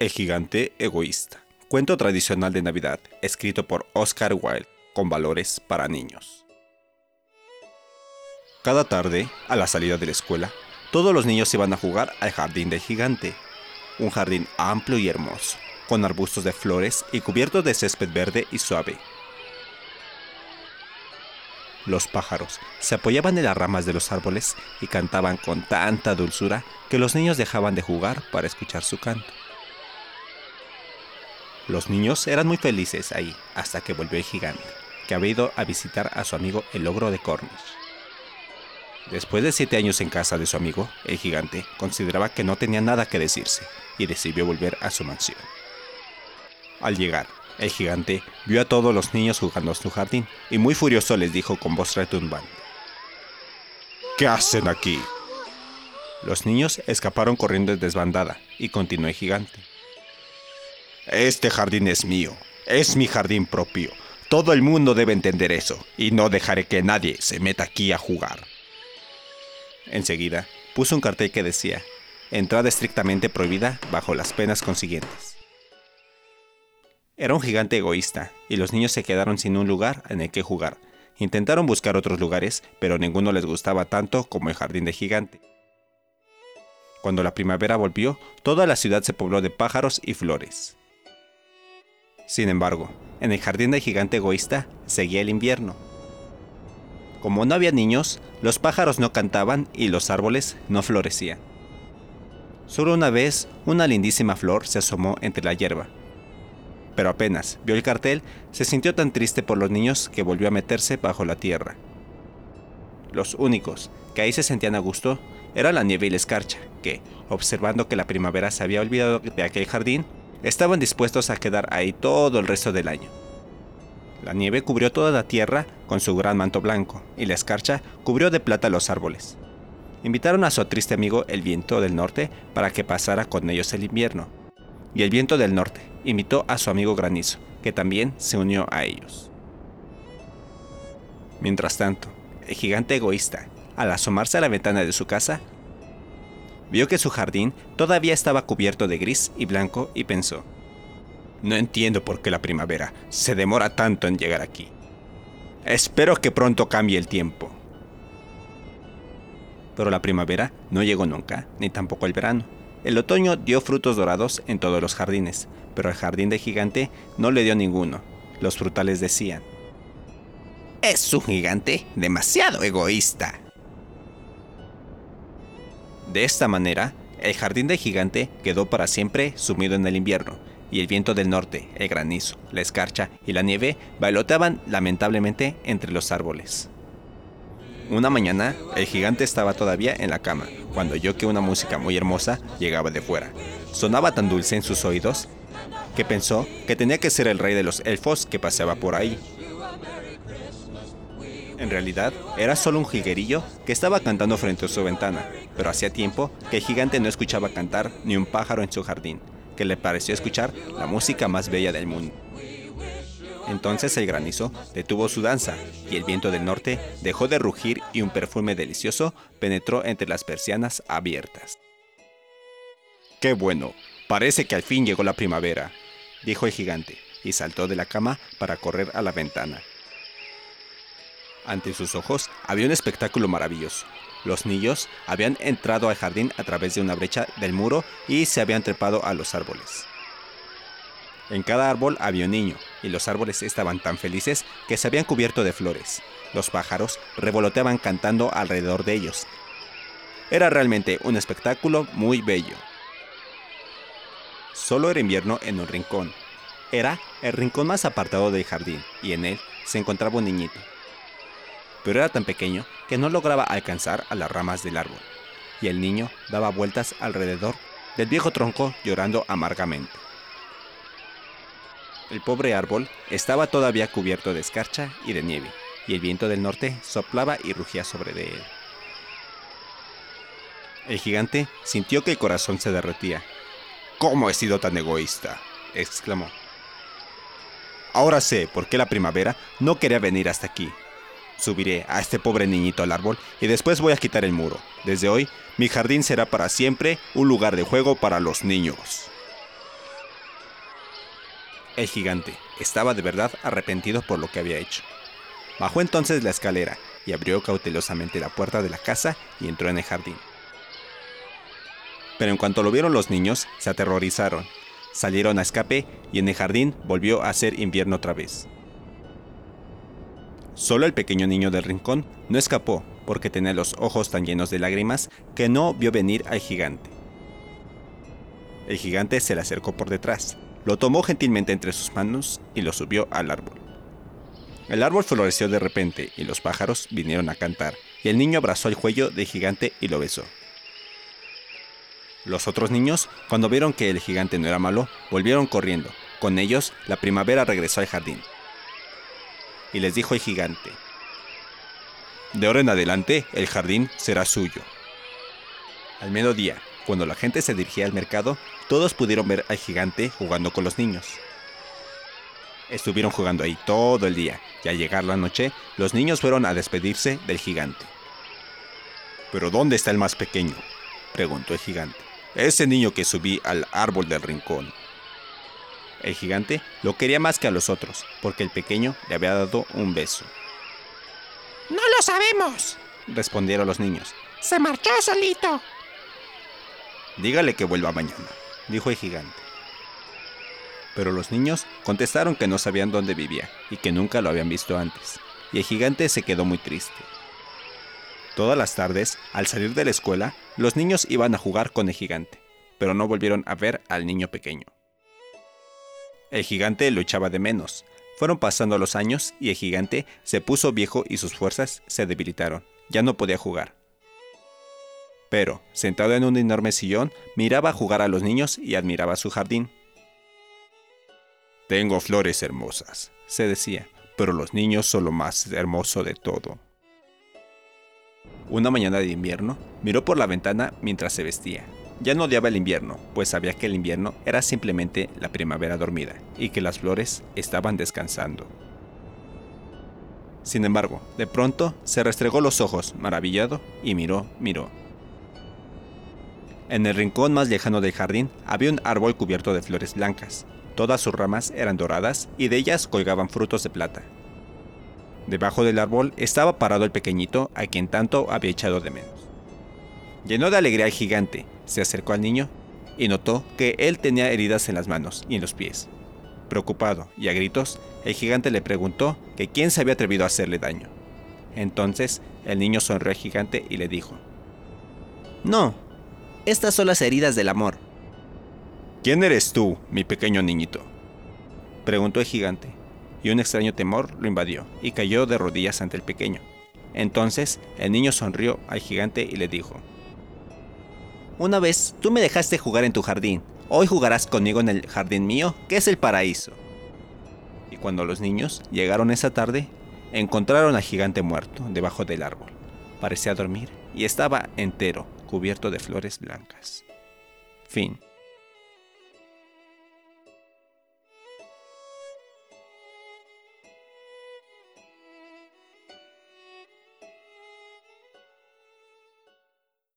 El gigante egoísta. Cuento tradicional de Navidad, escrito por Oscar Wilde, con valores para niños. Cada tarde, a la salida de la escuela, todos los niños iban a jugar al jardín del gigante. Un jardín amplio y hermoso, con arbustos de flores y cubierto de césped verde y suave. Los pájaros se apoyaban en las ramas de los árboles y cantaban con tanta dulzura que los niños dejaban de jugar para escuchar su canto. Los niños eran muy felices ahí hasta que volvió el gigante, que había ido a visitar a su amigo el ogro de Cornish. Después de siete años en casa de su amigo, el gigante consideraba que no tenía nada que decirse y decidió volver a su mansión. Al llegar, el gigante vio a todos los niños jugando en su jardín y muy furioso les dijo con voz retumbante. ¿Qué hacen aquí? Los niños escaparon corriendo en desbandada y continuó el gigante. Este jardín es mío, es mi jardín propio. Todo el mundo debe entender eso, y no dejaré que nadie se meta aquí a jugar. Enseguida, puso un cartel que decía, entrada estrictamente prohibida bajo las penas consiguientes. Era un gigante egoísta, y los niños se quedaron sin un lugar en el que jugar. Intentaron buscar otros lugares, pero ninguno les gustaba tanto como el jardín de gigante. Cuando la primavera volvió, toda la ciudad se pobló de pájaros y flores. Sin embargo, en el jardín del gigante egoísta seguía el invierno. Como no había niños, los pájaros no cantaban y los árboles no florecían. Solo una vez una lindísima flor se asomó entre la hierba. Pero apenas vio el cartel, se sintió tan triste por los niños que volvió a meterse bajo la tierra. Los únicos que ahí se sentían a gusto eran la nieve y la escarcha, que, observando que la primavera se había olvidado de aquel jardín, estaban dispuestos a quedar ahí todo el resto del año. La nieve cubrió toda la tierra con su gran manto blanco, y la escarcha cubrió de plata los árboles. Invitaron a su triste amigo el viento del norte para que pasara con ellos el invierno. Y el viento del norte invitó a su amigo granizo, que también se unió a ellos. Mientras tanto, el gigante egoísta, al asomarse a la ventana de su casa, Vio que su jardín todavía estaba cubierto de gris y blanco y pensó, no entiendo por qué la primavera se demora tanto en llegar aquí. Espero que pronto cambie el tiempo. Pero la primavera no llegó nunca, ni tampoco el verano. El otoño dio frutos dorados en todos los jardines, pero el jardín de gigante no le dio ninguno. Los frutales decían, Es un gigante demasiado egoísta. De esta manera, el jardín del gigante quedó para siempre sumido en el invierno, y el viento del norte, el granizo, la escarcha y la nieve bailoteaban lamentablemente entre los árboles. Una mañana, el gigante estaba todavía en la cama, cuando oyó que una música muy hermosa llegaba de fuera. Sonaba tan dulce en sus oídos que pensó que tenía que ser el rey de los elfos que paseaba por ahí. En realidad, era solo un jiguerillo que estaba cantando frente a su ventana, pero hacía tiempo que el gigante no escuchaba cantar ni un pájaro en su jardín, que le pareció escuchar la música más bella del mundo. Entonces el granizo detuvo su danza y el viento del norte dejó de rugir y un perfume delicioso penetró entre las persianas abiertas. ¡Qué bueno! Parece que al fin llegó la primavera, dijo el gigante, y saltó de la cama para correr a la ventana. Ante sus ojos había un espectáculo maravilloso. Los niños habían entrado al jardín a través de una brecha del muro y se habían trepado a los árboles. En cada árbol había un niño, y los árboles estaban tan felices que se habían cubierto de flores. Los pájaros revoloteaban cantando alrededor de ellos. Era realmente un espectáculo muy bello. Solo era invierno en un rincón. Era el rincón más apartado del jardín, y en él se encontraba un niñito, pero era tan pequeño que no lograba alcanzar a las ramas del árbol, y el niño daba vueltas alrededor del viejo tronco llorando amargamente. El pobre árbol estaba todavía cubierto de escarcha y de nieve, y el viento del norte soplaba y rugía sobre él. El gigante sintió que el corazón se derretía. ¿Cómo he sido tan egoísta? exclamó. Ahora sé por qué la primavera no quería venir hasta aquí, Subiré a este pobre niñito al árbol y después voy a quitar el muro. Desde hoy, mi jardín será para siempre un lugar de juego para los niños. El gigante estaba de verdad arrepentido por lo que había hecho. Bajó entonces la escalera y abrió cautelosamente la puerta de la casa y entró en el jardín. Pero en cuanto lo vieron los niños, se aterrorizaron, salieron a escape y en el jardín volvió a ser invierno otra vez. Solo el pequeño niño del rincón no escapó porque tenía los ojos tan llenos de lágrimas que no vio venir al gigante. El gigante se le acercó por detrás, lo tomó gentilmente entre sus manos y lo subió al árbol. El árbol floreció de repente y los pájaros vinieron a cantar, y el niño abrazó el cuello del gigante y lo besó. Los otros niños, cuando vieron que el gigante no era malo, volvieron corriendo. Con ellos, la primavera regresó al jardín. Y les dijo el gigante, De ahora en adelante, el jardín será suyo. Al mediodía, cuando la gente se dirigía al mercado, todos pudieron ver al gigante jugando con los niños. Estuvieron jugando ahí todo el día y al llegar la noche, los niños fueron a despedirse del gigante. ¿Pero dónde está el más pequeño? preguntó el gigante. Ese niño que subí al árbol del rincón. El gigante lo quería más que a los otros, porque el pequeño le había dado un beso. No lo sabemos, respondieron los niños. Se marchó solito. Dígale que vuelva mañana, dijo el gigante. Pero los niños contestaron que no sabían dónde vivía y que nunca lo habían visto antes, y el gigante se quedó muy triste. Todas las tardes, al salir de la escuela, los niños iban a jugar con el gigante, pero no volvieron a ver al niño pequeño. El gigante lo echaba de menos. Fueron pasando los años y el gigante se puso viejo y sus fuerzas se debilitaron. Ya no podía jugar. Pero, sentado en un enorme sillón, miraba jugar a los niños y admiraba su jardín. Tengo flores hermosas, se decía, pero los niños son lo más hermoso de todo. Una mañana de invierno, miró por la ventana mientras se vestía. Ya no odiaba el invierno, pues sabía que el invierno era simplemente la primavera dormida y que las flores estaban descansando. Sin embargo, de pronto se restregó los ojos, maravillado, y miró, miró. En el rincón más lejano del jardín había un árbol cubierto de flores blancas. Todas sus ramas eran doradas y de ellas colgaban frutos de plata. Debajo del árbol estaba parado el pequeñito a quien tanto había echado de menos. Llenó de alegría al gigante, se acercó al niño y notó que él tenía heridas en las manos y en los pies. Preocupado y a gritos, el gigante le preguntó que quién se había atrevido a hacerle daño. Entonces el niño sonrió al gigante y le dijo, No, estas son las heridas del amor. ¿Quién eres tú, mi pequeño niñito? Preguntó el gigante, y un extraño temor lo invadió, y cayó de rodillas ante el pequeño. Entonces el niño sonrió al gigante y le dijo, Una vez tú me dejaste jugar en tu jardín, hoy jugarás conmigo en el jardín mío, que es el paraíso. Y cuando los niños llegaron esa tarde, encontraron al gigante muerto debajo del árbol. Parecía dormir y estaba entero, cubierto de flores blancas. Fin.